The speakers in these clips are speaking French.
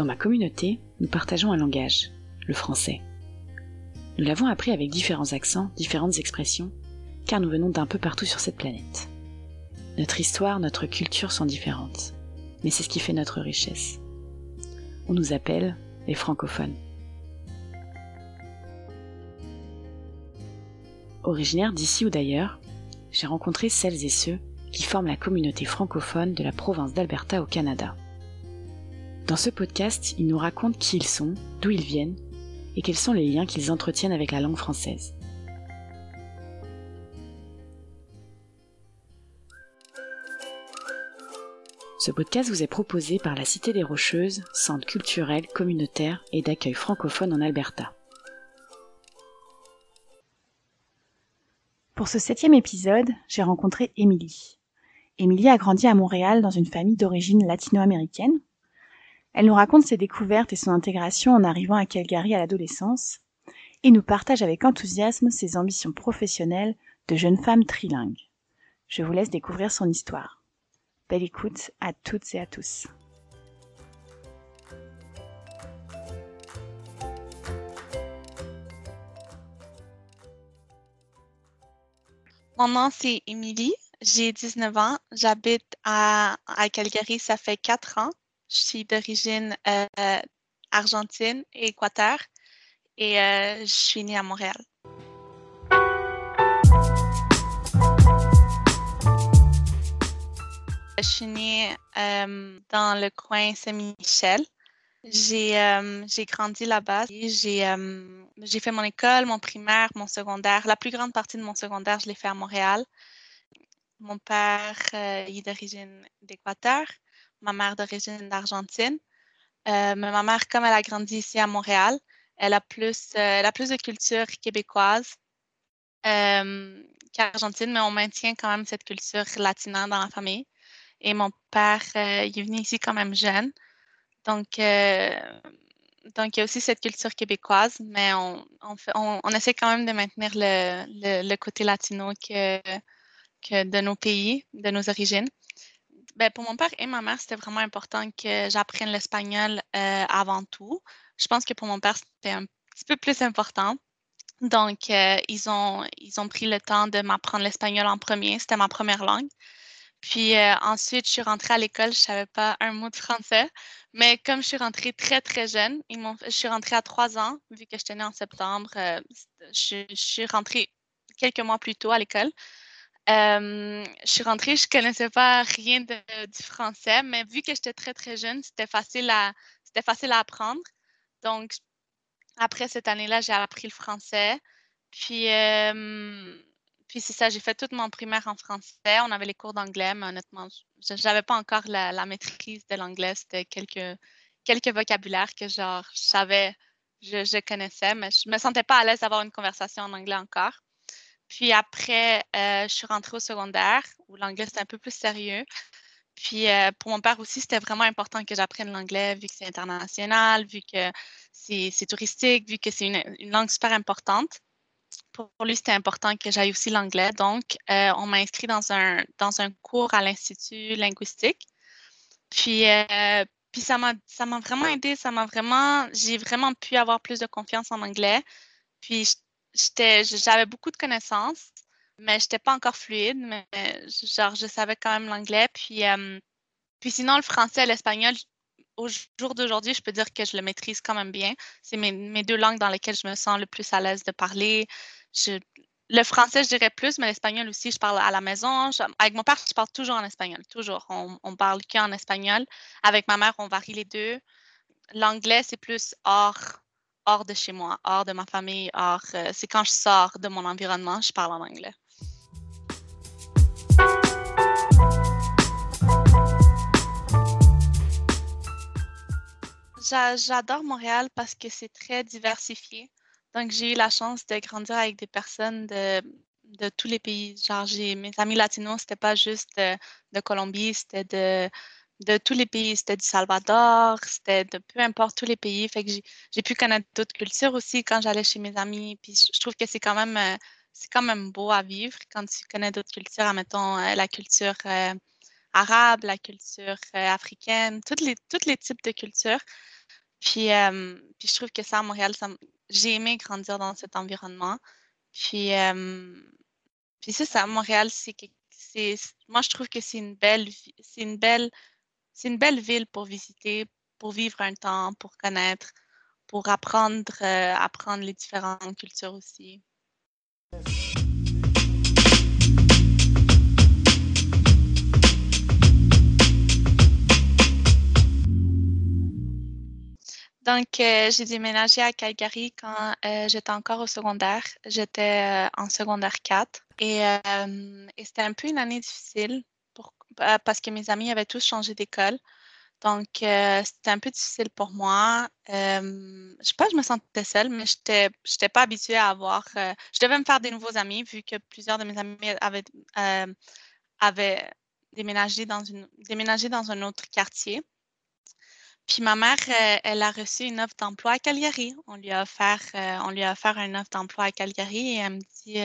Dans ma communauté, nous partageons un langage, le français. Nous l'avons appris avec différents accents, différentes expressions, car nous venons d'un peu partout sur cette planète. Notre histoire, notre culture sont différentes, mais c'est ce qui fait notre richesse. On nous appelle les francophones. Originaire d'ici ou d'ailleurs, j'ai rencontré celles et ceux qui forment la communauté francophone de la province d'Alberta au Canada. Dans ce podcast, ils nous racontent qui ils sont, d'où ils viennent et quels sont les liens qu'ils entretiennent avec la langue française. Ce podcast vous est proposé par la Cité des Rocheuses, centre culturel, communautaire et d'accueil francophone en Alberta. Pour ce septième épisode, j'ai rencontré Émilie. Émilie a grandi à Montréal dans une famille d'origine latino-américaine. Elle nous raconte ses découvertes et son intégration en arrivant à Calgary à l'adolescence et nous partage avec enthousiasme ses ambitions professionnelles de jeune femme trilingue. Je vous laisse découvrir son histoire. Belle écoute à toutes et à tous. Mon nom, c'est Émilie. J'ai 19 ans. J'habite à, Calgary, ça fait 4 ans. Je suis d'origine euh, argentine et Équateur et euh, je suis née à Montréal. Je suis née euh, dans le coin Saint-Michel. J'ai grandi là-bas. J'ai fait mon école, mon primaire, mon secondaire. La plus grande partie de mon secondaire, je l'ai fait à Montréal. Mon père euh, est d'origine d'Équateur, ma mère d'origine d'Argentine. Euh, mais ma mère, comme elle a grandi ici à Montréal, elle a plus, euh, a plus de culture québécoise qu'argentine, mais on maintient quand même cette culture latina dans la famille. Et mon père, il est venu ici quand même jeune. Donc, donc, il y a aussi cette culture québécoise, mais on, on, essaie quand même de maintenir le, le côté latino que, de nos pays, de nos origines. Ben, pour mon père et ma mère, c'était vraiment important que j'apprenne l'espagnol euh, avant tout. Je pense que pour mon père, c'était un petit peu plus important. Donc, euh, ils, ont, ils ont pris le temps de m'apprendre l'espagnol en premier. C'était ma première langue. Puis euh, ensuite, je suis rentrée à l'école, je ne savais pas un mot de français. Mais comme je suis rentrée très, très jeune, je suis rentrée à trois ans, vu que j'étais née en septembre. je, suis rentrée quelques mois plus tôt à l'école je suis rentrée, je ne connaissais pas rien du français, mais vu que j'étais très, très jeune, c'était facile à, facile à apprendre. Donc, après cette année-là, j'ai appris le français. Puis, puis c'est ça, j'ai fait toute mon primaire en français. On avait les cours d'anglais, mais honnêtement, je n'avais pas encore la, maîtrise de l'anglais. C'était quelques, quelques vocabulaires que genre, je savais, je, je connaissais, mais je ne me sentais pas à l'aise d'avoir une conversation en anglais encore. Puis après, euh, je suis rentrée au secondaire où l'anglais c'était un peu plus sérieux. Puis euh, pour mon père aussi, c'était vraiment important que j'apprenne l'anglais vu que c'est international, vu que c'est touristique, vu que c'est une, langue super importante. Pour lui, c'était important que j'aille aussi l'anglais. Donc, euh, on m'a inscrit dans un, dans un cours à l'Institut linguistique. Puis, ça m'a vraiment aidé, ça m'a vraiment, j'ai vraiment pu avoir plus de confiance en anglais. Puis, j'avais beaucoup de connaissances, mais je n'étais pas encore fluide, mais genre, je savais quand même l'anglais. Puis, puis sinon, le français et l'espagnol, au jour d'aujourd'hui, je peux dire que je le maîtrise quand même bien. C'est mes, mes, deux langues dans lesquelles je me sens le plus à l'aise de parler. Le français, je dirais plus, mais l'espagnol aussi, je parle à la maison. avec mon père, je parle toujours en espagnol, toujours. On, on parle qu'en espagnol. Avec ma mère, on varie les deux. L'anglais, c'est plus hors hors de chez moi, hors de ma famille, hors. Euh, c'est quand je sors de mon environnement, je parle en anglais. J'adore Montréal parce que c'est très diversifié. Donc, j'ai eu la chance de grandir avec des personnes de, de tous les pays. Genre, mes amis latinos, c'était pas juste de Colombie, c'était de de tous les pays. C'était du Salvador, c'était de peu importe tous les pays. Fait que j'ai pu connaître d'autres cultures aussi quand j'allais chez mes amis. Puis je trouve que c'est quand même euh, c'est quand même beau à vivre quand tu connais d'autres cultures, admettons euh, la culture euh, arabe, la culture africaine, tous les, tous les types de cultures. Puis, puis je trouve que ça, à Montréal, j'ai aimé grandir dans cet environnement. Puis, puis c'est ça, Montréal, c'est moi, je trouve que c'est une belle, c'est une belle, c'est une belle ville pour visiter, pour vivre un temps, pour connaître, pour apprendre, euh, apprendre les différentes cultures aussi. Donc, euh, j'ai déménagé à Calgary quand euh, j'étais encore au secondaire. J'étais en secondaire 4 et, c'était un peu une année difficile parce que mes amis avaient tous changé d'école. Donc, euh, c'était un peu difficile pour moi. Euh, je ne sais pas, je me sentais seule, mais je n'étais pas habituée à avoir. Euh, je devais me faire des nouveaux amis, vu que plusieurs de mes amis avaient, avaient déménagé, dans une, déménagé dans un autre quartier. Puis ma mère, elle a reçu une offre d'emploi à Calgary. On lui a offert, on lui a offert une offre d'emploi à Calgary et elle me dit,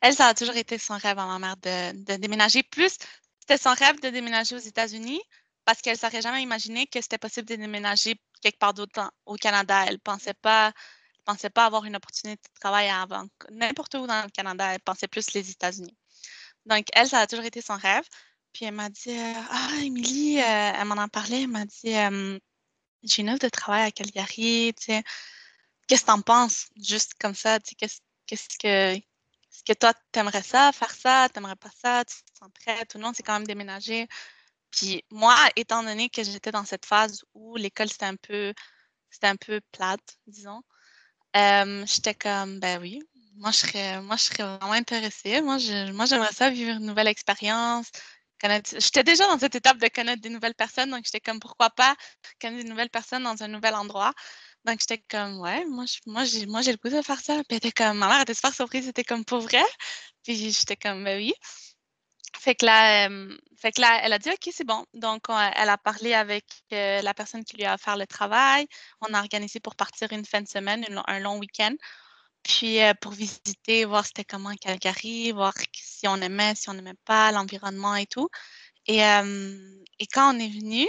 elle, ça a toujours été son rêve à ma mère de déménager. Plus, c'était son rêve de déménager aux États-Unis, parce qu'elle ne s'aurait jamais imaginé que c'était possible de déménager quelque part d'autre au Canada. Elle ne pensait pas, pensait pas avoir une opportunité de travail avant n'importe où dans le Canada. Elle pensait plus les États-Unis. Donc, elle, ça a toujours été son rêve. Puis elle m'a dit euh, Ah, Émilie, euh, elle m'en a parlé. Elle m'a dit J'ai une offre de travail à Calgary. Qu'est-ce que tu en penses? Juste comme ça, qu'est-ce que. Est-ce que toi, tu aimerais ça, faire ça, tu n'aimerais pas ça, tu te sens prête ou non, c'est quand même déménager. Puis moi, étant donné que j'étais dans cette phase où l'école, c'était un peu, c'était un peu plate, disons, j'étais comme, ben oui, moi, je serais, moi, je serais vraiment intéressée. Moi, moi, j'aimerais ça vivre une nouvelle expérience. J'étais déjà dans cette étape de connaître des nouvelles personnes, donc j'étais comme, pourquoi pas connaître des nouvelles personnes dans un nouvel endroit. Donc, j'étais comme, ouais, moi, moi, j'ai, moi, j'ai le goût de faire ça. Puis, elle était comme, ma mère était super surprise, c'était comme, pour vrai? Puis, j'étais comme, ben oui. Fait que là, fait que là, elle a dit OK, c'est bon. Donc, elle a parlé avec la personne qui lui a offert le travail. On a organisé pour partir une fin de semaine, un long week-end. Puis pour visiter, voir c'était comment Calgary, voir si on aimait, si on n'aimait pas, l'environnement et tout. Et, et, quand on est venu,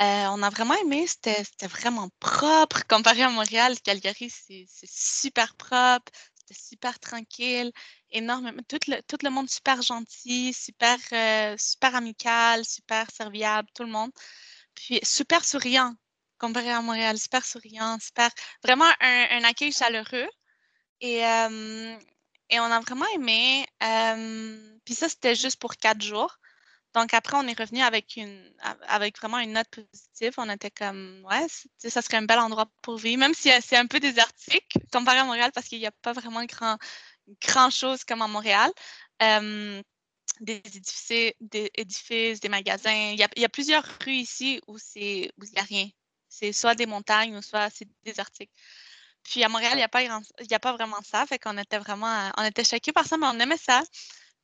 on a vraiment aimé, c'était vraiment propre comparé à Montréal. Calgary, c'est super propre, c'était super tranquille, énormément. Tout le, monde super gentil, super, euh, super amical, super serviable, tout le monde. Puis super souriant, comparé à Montréal, super souriant, super. Vraiment un, accueil chaleureux. Et, et on a vraiment aimé. puis ça, c'était juste pour quatre jours. Donc après, on est revenu avec vraiment une note positive. On était comme ouais, ça serait un bel endroit pour vivre, même si c'est un peu désertique comparé à Montréal parce qu'il n'y a pas vraiment grand chose comme à Montréal. des édifices, des magasins. Il y a, plusieurs rues ici où il n'y a rien. C'est soit des montagnes ou soit c'est désertique. Puis à Montréal, il n'y a, pas a pas vraiment ça. Fait qu'on était vraiment, on était choqués par ça, mais on aimait ça.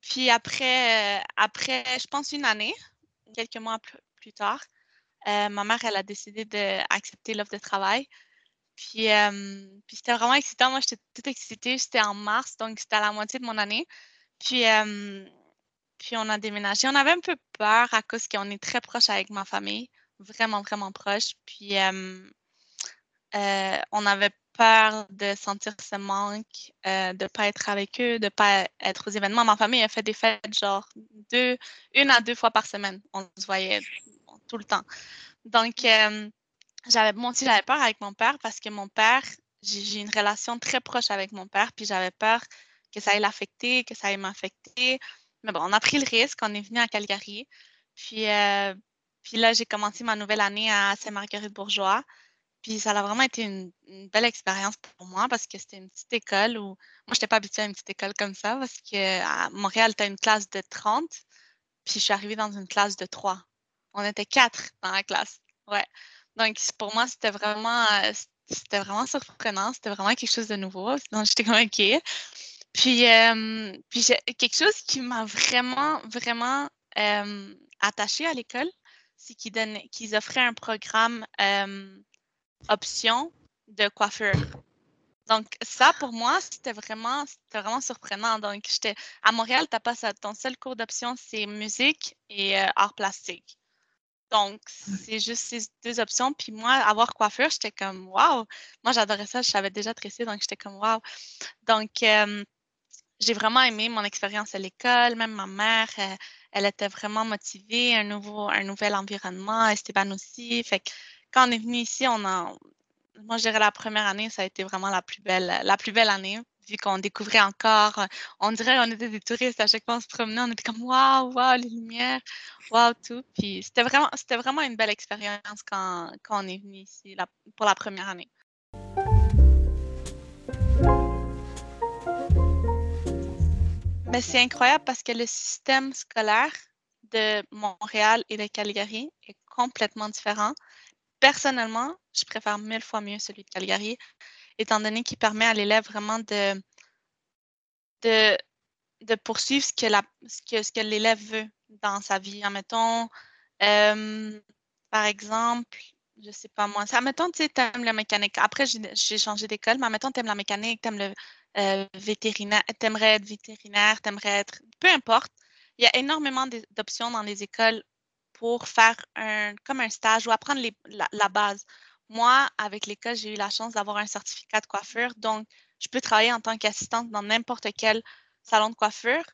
Puis après, euh, après, je pense une année, quelques mois plus, tard, euh, ma mère, elle a décidé d'accepter l'offre de travail. Puis, puis c'était vraiment excitant. Moi, j'étais toute excitée. C'était en mars, donc c'était à la moitié de mon année. Puis, puis on a déménagé. On avait un peu peur à cause qu'on est très proche avec ma famille. Vraiment, vraiment proche. Puis euh, on avait de sentir ce manque, euh, de ne pas être avec eux, de ne pas être aux événements. Ma famille a fait des fêtes genre deux, une à deux fois par semaine. On se voyait tout le temps. Donc, euh, j'avais, moi aussi, j'avais peur avec mon père parce que mon père, j'ai une relation très proche avec mon père, puis j'avais peur que ça aille l'affecter, que ça aille m'affecter. Mais bon, on a pris le risque, on est venu à Calgary. Puis, euh, puis là, j'ai commencé ma nouvelle année à Saint-Marguerite-Bourgeois. Puis ça a vraiment été une, belle expérience pour moi parce que c'était une petite école où moi, je n'étais pas habituée à une petite école comme ça parce qu'à Montréal, tu as une classe de 30, puis je suis arrivée dans une classe de 3. On était quatre dans la classe. Ouais. Donc, pour moi, c'était vraiment, euh, c'était vraiment surprenant. C'était vraiment quelque chose de nouveau. Donc, j'étais comme OK. Puis, puis quelque chose qui m'a vraiment, vraiment attachée à l'école, c'est qu'ils offraient un programme option de coiffure. Donc, ça, pour moi, c'était vraiment, vraiment surprenant. Donc, j'étais à Montréal, tu n'as pas ça. Ton seul cours d'option, c'est musique et art plastique. Donc, c'est juste ces deux options. Puis moi, avoir coiffure, j'étais comme waouh! Moi, j'adorais ça. Je savais déjà tresser, donc j'étais comme waouh! Donc, j'ai vraiment aimé mon expérience à l'école. Même ma mère, elle, était vraiment motivée. Un, nouveau, un nouvel environnement. Esteban aussi. Fait que quand on est venu ici, on a. Moi, je dirais la première année, ça a été vraiment la plus belle, la plus belle année vu qu'on découvrait encore, euh, on dirait qu'on était des touristes à chaque fois on se promenait, on était comme waouh, waouh, les lumières, waouh, tout. Puis c'était vraiment, une belle expérience quand, quand on est venu ici pour la première année. Mais c'est incroyable parce que le système scolaire de Montréal et de Calgary est complètement différent. Personnellement, je préfère mille fois mieux celui de Calgary étant donné qu'il permet à l'élève vraiment de, poursuivre ce que, l'élève veut dans sa vie. Admettons, euh, par exemple, je sais pas moi, admettons, tu aimes la mécanique. Après, j'ai changé d'école, mais admettons, tu aimes la mécanique, tu aimes le euh, vétérinaire, tu aimerais être vétérinaire, tu aimerais être. Peu importe. Il y a énormément d'options dans les écoles pour faire un, comme un stage ou apprendre les, la, base. Moi, avec l'école, j'ai eu la chance d'avoir un certificat de coiffure, donc je peux travailler en tant qu'assistante dans n'importe quel salon de coiffure,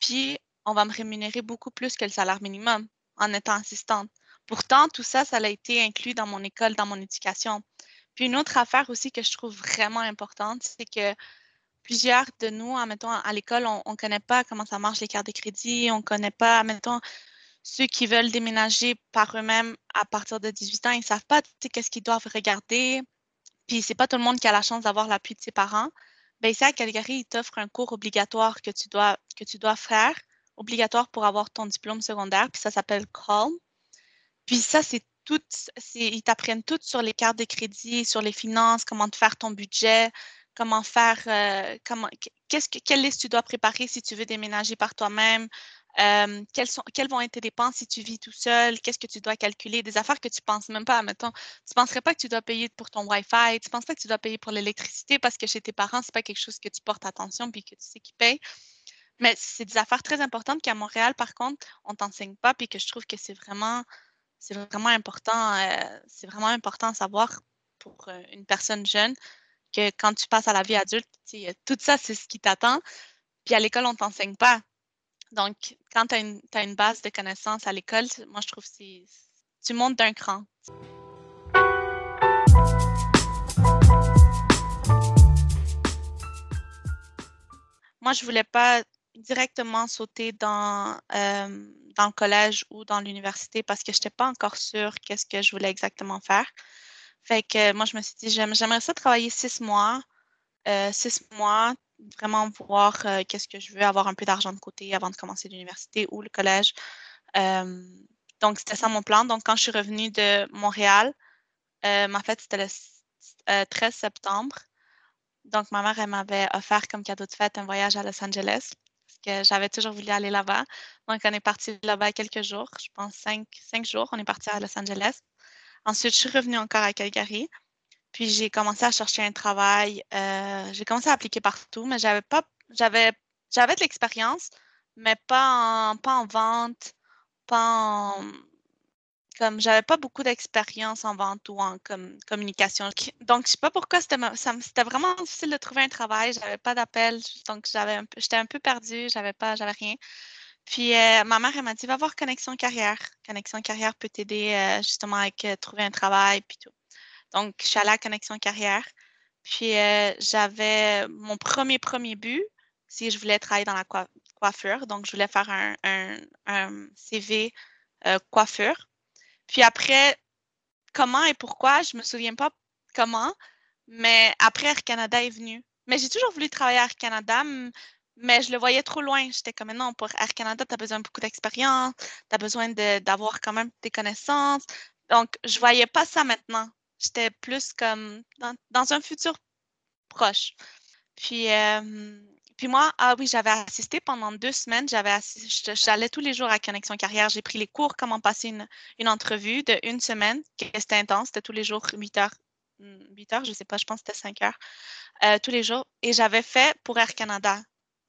puis on va me rémunérer beaucoup plus que le salaire minimum en étant assistante. Pourtant, tout ça, ça a été inclus dans mon école, dans mon éducation. Puis une autre affaire aussi que je trouve vraiment importante, c'est que plusieurs de nous, admettons, à l'école, on ne connaît pas comment ça marche les cartes de crédit, on ne connaît pas, admettons, ceux qui veulent déménager par eux-mêmes à partir de 18 ans, ils ne savent pas qu'est-ce qu'ils doivent regarder. Puis c'est pas tout le monde qui a la chance d'avoir l'appui de ses parents. Bien, ici à Calgary, ils t'offrent un cours obligatoire que tu dois, faire, obligatoire pour avoir ton diplôme secondaire, puis ça s'appelle Calm. Puis ça, c'est tout, ils t'apprennent tout sur les cartes de crédit, sur les finances, comment faire ton budget, comment faire, euh, comment, qu'est-ce que, quelle liste tu dois préparer si tu veux déménager par toi-même, quelles, sont, quelles vont être tes dépenses si tu vis tout seul? Qu'est-ce que tu dois calculer? Des affaires que tu ne penses même pas. Mettons, tu ne penserais pas que tu dois payer pour ton Wi-Fi? Tu ne penses pas que tu dois payer pour l'électricité parce que chez tes parents, ce n'est pas quelque chose que tu portes attention puis que tu sais qu'ils payent? Mais c'est des affaires très importantes qu'à Montréal, par contre, on ne t'enseigne pas puis que je trouve que c'est vraiment, c'est vraiment important. C'est vraiment important à savoir pour une personne jeune que quand tu passes à la vie adulte, tout ça, c'est ce qui t'attend. Puis à l'école, on ne t'enseigne pas. Donc, quand tu as, une base de connaissances à l'école, moi, je trouve que tu montes d'un cran. Moi, je voulais pas directement sauter dans, euh, dans le collège ou dans l'université parce que je n'étais pas encore sûre qu'est-ce que je voulais exactement faire. Fait que moi, je me suis dit, j'aimerais ça travailler six mois, euh, six mois, vraiment voir euh, qu'est-ce que je veux, avoir un peu d'argent de côté avant de commencer l'université ou le collège. donc, c'était ça mon plan. Donc, quand je suis revenue de Montréal, euh, ma fête, c'était le 13 septembre. Donc, ma mère, elle m'avait offert comme cadeau de fête un voyage à Los Angeles parce que j'avais toujours voulu aller là-bas. Donc, on est parti là-bas quelques jours, je pense cinq, cinq jours, on est parti à Los Angeles. Ensuite, je suis revenue encore à Calgary. Puis j'ai commencé à chercher un travail. Euh, j'ai commencé à appliquer partout, mais j'avais pas j'avais j'avais de l'expérience, mais pas en, pas en vente, pas en comme j'avais pas beaucoup d'expérience en vente ou en comme, communication. Donc je sais pas pourquoi c'était c'était vraiment difficile de trouver un travail, j'avais pas d'appel, donc j'avais j'étais un peu perdue, j'avais pas j'avais rien. Puis euh, ma mère elle m'a dit va voir Connexion Carrière. Connexion Carrière peut t'aider euh, justement avec trouver un travail puis tout. Donc, je suis allée à Connexion Carrière. Puis, euh, j'avais mon premier, premier but, si je voulais travailler dans la coiffure. Donc, je voulais faire un, CV euh, coiffure. Puis après, comment et pourquoi, je ne me souviens pas comment, mais après, Air Canada est venu. Mais j'ai toujours voulu travailler à Air Canada, mais je le voyais trop loin. J'étais comme, non, pour Air Canada, tu as besoin de beaucoup d'expérience, tu as besoin d'avoir quand même des connaissances. Donc, je ne voyais pas ça maintenant. J'étais plus comme dans, un futur proche. Puis, puis moi, ah oui, j'avais assisté pendant deux semaines. J'avais j'allais tous les jours à Connexion Carrière. J'ai pris les cours comment passer une, une entrevue de une semaine. C'était intense. C'était tous les jours 8 heures. 8 hmm, heures, je ne sais pas, je pense que c'était 5 heures. Euh, tous les jours. Et j'avais fait pour Air Canada.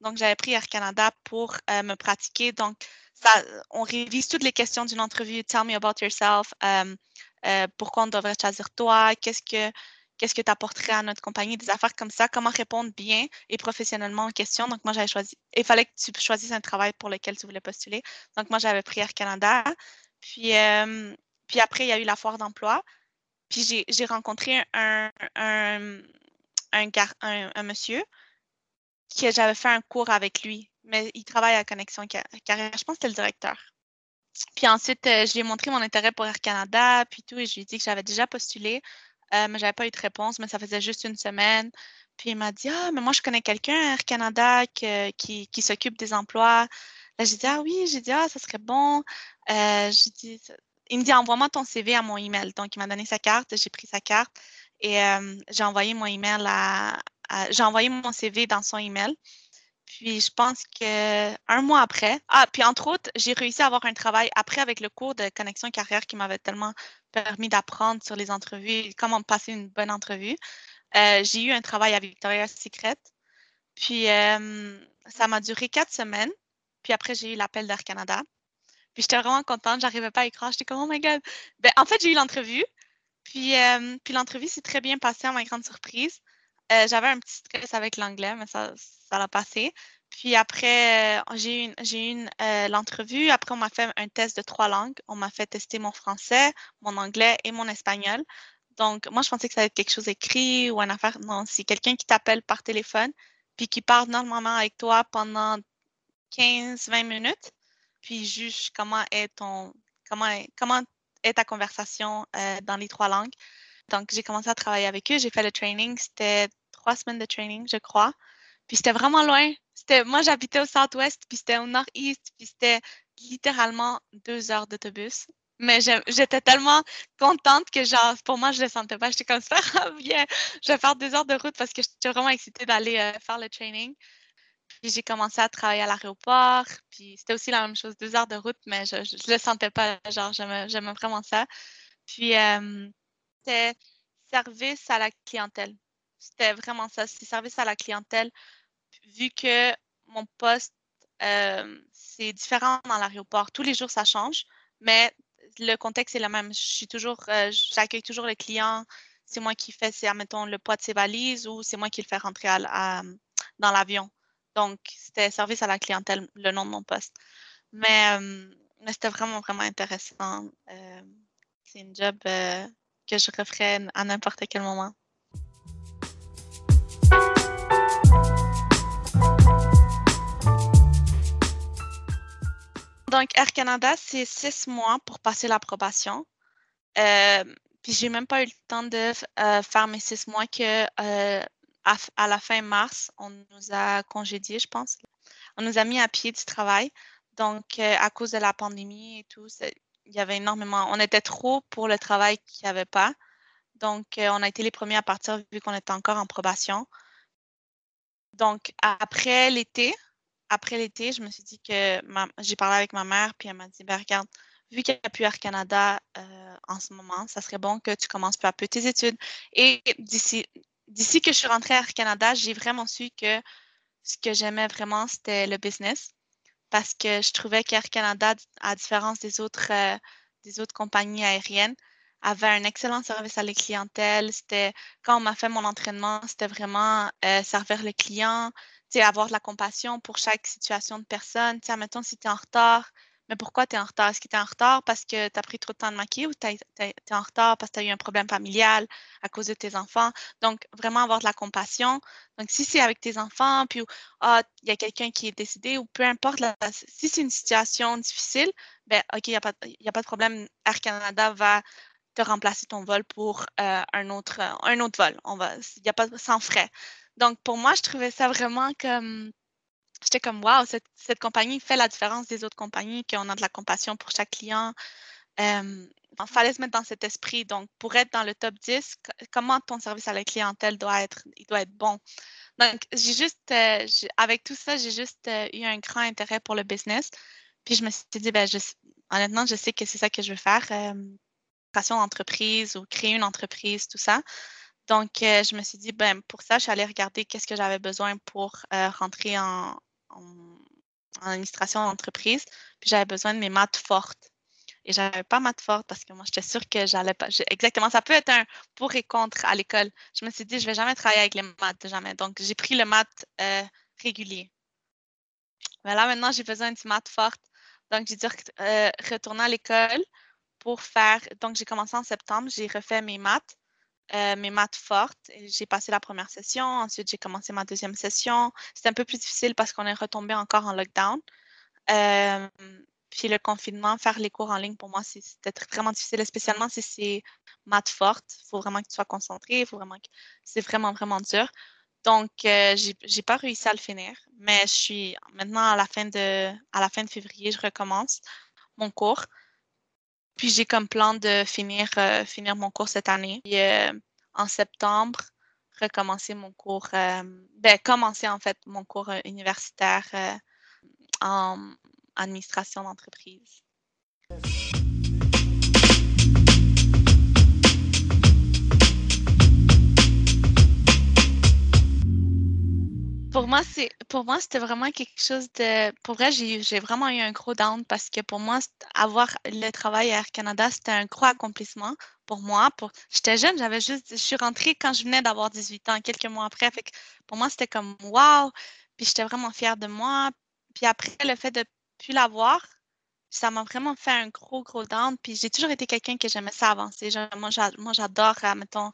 Donc, j'avais pris Air Canada pour euh, me pratiquer. Donc, ça, on révise toutes les questions d'une entrevue. Tell me about yourself. Euh, euh, pourquoi on devrait choisir toi? Qu'est-ce que qu'est-ce que tu apporterais à notre compagnie? Des affaires comme ça. Comment répondre bien et professionnellement aux questions? Donc, moi, j'avais choisi. Il fallait que tu choisisses un travail pour lequel tu voulais postuler. Donc, moi, j'avais pris Air Canada. Puis, puis après, il y a eu la foire d'emploi. Puis j'ai rencontré un, un, un, un, monsieur que j'avais fait un cours avec lui, mais il travaille à Connexion Carrière. Je pense que c'était le directeur. Puis ensuite, euh, je lui ai montré mon intérêt pour Air Canada, puis tout, et je lui ai dit que j'avais déjà postulé, euh, mais je n'avais pas eu de réponse, mais ça faisait juste une semaine. Puis il m'a dit Ah, mais moi, je connais quelqu'un à Air Canada qui, qui s'occupe des emplois. Là, j'ai dit Ah oui, j'ai dit Ah, ça serait bon. Euh, il me dit Envoie-moi ton CV à mon email. Donc, il m'a donné sa carte, j'ai pris sa carte et j'ai envoyé mon email à, j'ai envoyé mon CV dans son email. Puis je pense que un mois après, ah, puis entre autres, j'ai réussi à avoir un travail après avec le cours de connexion carrière qui m'avait tellement permis d'apprendre sur les entrevues, comment passer une bonne entrevue. Euh, j'ai eu un travail à Victoria's Secret. Puis ça m'a duré quatre semaines. Puis après, j'ai eu l'appel d'Air Canada. Puis j'étais vraiment contente, j'arrivais pas à y croire. J'étais comme, oh my God. Ben, en fait, j'ai eu l'entrevue. Puis, puis l'entrevue s'est très bien passée à ma grande surprise. Euh, j'avais un petit stress avec l'anglais, mais ça, l'a passé. Puis après, euh, j'ai eu, euh, l'entrevue. Après, on m'a fait un test de trois langues. On m'a fait tester mon français, mon anglais et mon espagnol. Donc, moi, je pensais que ça allait être quelque chose écrit ou une affaire. Non, c'est quelqu'un qui t'appelle par téléphone, puis qui parle normalement avec toi pendant 15-20 minutes, puis juge comment est ton, comment est, comment est ta conversation dans les trois langues. Donc, j'ai commencé à travailler avec eux. J'ai fait le training. C'était trois semaines de training, je crois. Puis c'était vraiment loin. C'était, moi, j'habitais au Southwest, puis c'était au Nord-Est, puis c'était littéralement deux heures d'autobus. Mais j'étais tellement contente que, genre, pour moi, je le sentais pas. J'étais comme, ça, bien, je vais faire deux heures de route parce que j'étais vraiment excitée d'aller euh, faire le training. Puis j'ai commencé à travailler à l'aéroport. Puis c'était aussi la même chose, deux heures de route, mais je ne le sentais pas. Genre, j'aimais vraiment ça. Puis euh, c'était service à la clientèle. C'était vraiment ça, c'est service à la clientèle. Vu que mon poste, euh, c'est différent dans l'aéroport. Tous les jours, ça change, mais le contexte est le même. Je suis toujours, euh, j'accueille toujours les clients. C'est moi qui fais, admettons, le poids de ses valises ou c'est moi qui le fais rentrer dans l'avion. Donc, c'était service à la clientèle, le nom de mon poste. Mais, euh, mais c'était vraiment, vraiment intéressant. c'est une job que je referais à n'importe quel moment. Donc, Air Canada, c'est six mois pour passer l'approbation. Euh, puis, j'ai même pas eu le temps de euh, faire mes six mois que euh, à, la fin mars, on nous a congédiés, je pense. On nous a mis à pied du travail. Donc, euh, à cause de la pandémie et tout, il y avait énormément. On était trop pour le travail qu'il n'y avait pas. Donc, on a été les premiers à partir vu qu'on était encore en probation. Donc, après l'été, après l'été, je me suis dit que j'ai parlé avec ma mère, puis elle m'a dit, ben, regarde, vu qu'il n'y a plus Air Canada euh, en ce moment, ça serait bon que tu commences peu à peu tes études. Et d'ici, d'ici que je suis rentrée à Air Canada, j'ai vraiment su que ce que j'aimais vraiment, c'était le business. Parce que je trouvais qu'Air Canada, à différence des autres, euh, des autres compagnies aériennes, avait un excellent service à la clientèle. C'était, quand on m'a fait mon entraînement, c'était vraiment euh, servir le client, avoir de la compassion pour chaque situation de personne. Mettons, si tu es en retard, mais pourquoi tu es en retard? Est-ce que tu es en retard parce que tu as pris trop de temps de maquiller ou tu es en retard parce que tu as eu un problème familial à cause de tes enfants? Donc, vraiment avoir de la compassion. Donc, si c'est avec tes enfants, puis ah, il y a quelqu'un qui est décédé ou peu importe, si c'est une situation difficile, ben OK, il n'y a, pas, a pas de problème. Air Canada va te remplacer ton vol pour euh, un, autre, un autre vol. Il n'y a pas sans frais. Donc, pour moi, je trouvais ça vraiment comme. J'étais comme, wow, cette, compagnie fait la différence des autres compagnies, qu'on a de la compassion pour chaque client. il fallait se mettre dans cet esprit. Donc, pour être dans le top 10, comment ton service à la clientèle doit être, il doit être bon? Donc, j'ai juste, euh, avec tout ça, j'ai juste euh, eu un grand intérêt pour le business. Puis, je me suis dit, ben, honnêtement, je sais que c'est ça que je veux faire, création d'entreprise ou créer une entreprise, tout ça. Donc, euh, je me suis dit, ben, pour ça, je suis allée regarder qu'est-ce que j'avais besoin pour euh, rentrer en, administration d'entreprise, puis j'avais besoin de mes maths fortes. Et j'avais pas maths fortes parce que moi, j'étais sûre que j'allais pas. Exactement, ça peut être un pour et contre à l'école. Je me suis dit, je vais jamais travailler avec les maths, jamais. Donc, j'ai pris le maths euh, régulier. Mais là, maintenant, j'ai besoin de maths fortes. Donc, j'ai dû retourner à l'école pour faire. Donc, j'ai commencé en septembre, j'ai refait mes maths. Euh, mes maths fortes. J'ai passé la première session, ensuite j'ai commencé ma deuxième session. C'était un peu plus difficile parce qu'on est retombé encore en lockdown. Euh, puis le confinement, faire les cours en ligne, pour moi, c'était vraiment difficile, spécialement si c'est maths fortes. Il faut vraiment que tu sois concentré, faut vraiment que... C'est vraiment, vraiment dur. Donc, euh, j'ai pas réussi à le finir, mais je suis maintenant à la fin de, à la fin de février, je recommence mon cours. Puis j'ai comme plan de finir, euh, mon cours cette année. Puis euh, en septembre, recommencer mon cours, euh, ben, commencer en fait mon cours universitaire en administration d'entreprise. Pour moi, c'est pour moi, c'était vraiment quelque chose de. Pour vrai, j'ai j'ai vraiment eu un gros down parce que pour moi, avoir le travail à Air Canada, c'était un gros accomplissement pour moi. Pour... J'étais jeune, j'avais juste. Je suis rentrée quand je venais d'avoir 18 ans, quelques mois après. Fait pour moi, c'était comme wow! Puis j'étais vraiment fière de moi. Puis après, le fait de plus l'avoir, ça m'a vraiment fait un gros, gros down. Puis j'ai toujours été quelqu'un que j'aimais ça avancer. moi, j'adore, euh, mettons,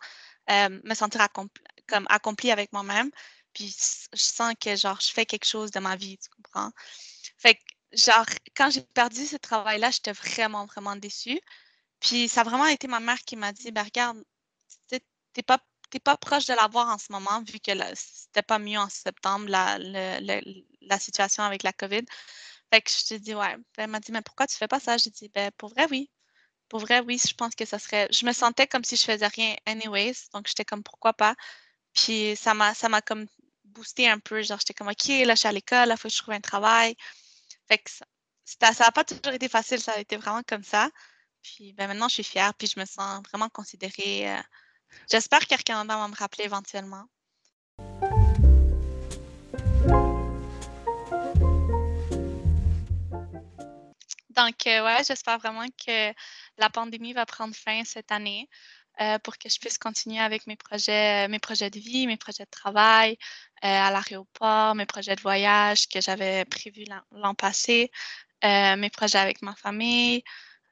euh, me sentir accompli, comme accomplie avec moi-même puis je sens que genre je fais quelque chose de ma vie, tu comprends? Fait que genre quand j'ai perdu ce travail-là, j'étais vraiment, vraiment déçue. Puis ça a vraiment été ma mère qui m'a dit, ben regarde, t'es pas pas proche de l'avoir en ce moment, vu que c'était pas mieux en septembre, la, la situation avec la COVID. Fait que je te dis, ouais. Elle m'a dit, mais pourquoi tu fais pas ça? J'ai dit, ben, pour vrai, oui. Pour vrai, oui, je pense que ça serait. Je me sentais comme si je faisais rien, anyways. Donc, j'étais comme, pourquoi pas? Puis, ça m'a comme booster un peu. Genre, j'étais comme, OK, là, je suis à l'école, là, faut que je trouve un travail. Fait que ça n'a pas toujours été facile, ça a été vraiment comme ça. Puis ben, maintenant, je suis fière, puis je me sens vraiment considérée. Euh, j'espère qu'Air Canada va me rappeler éventuellement. Donc, euh, ouais, j'espère vraiment que la pandémie va prendre fin cette année. Euh, pour que je puisse continuer avec mes projets, mes projets de vie, mes projets de travail à l'aéroport, mes projets de voyage que j'avais prévus l'an passé, euh, mes projets avec ma famille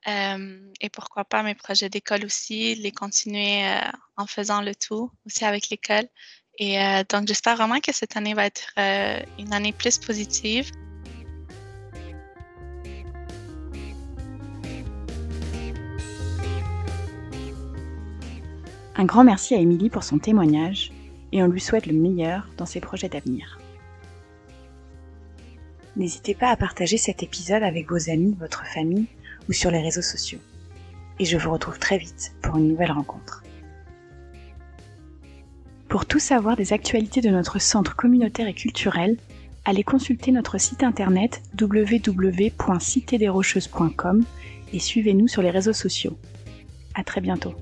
et pourquoi pas mes projets d'école aussi, les continuer en faisant le tout aussi avec l'école. Et donc, j'espère vraiment que cette année va être une année plus positive. Un grand merci à Émilie pour son témoignage et on lui souhaite le meilleur dans ses projets d'avenir. N'hésitez pas à partager cet épisode avec vos amis, votre famille ou sur les réseaux sociaux. Et je vous retrouve très vite pour une nouvelle rencontre. Pour tout savoir des actualités de notre centre communautaire et culturel, allez consulter notre site internet www.citedesrocheuses.com et suivez-nous sur les réseaux sociaux. À très bientôt.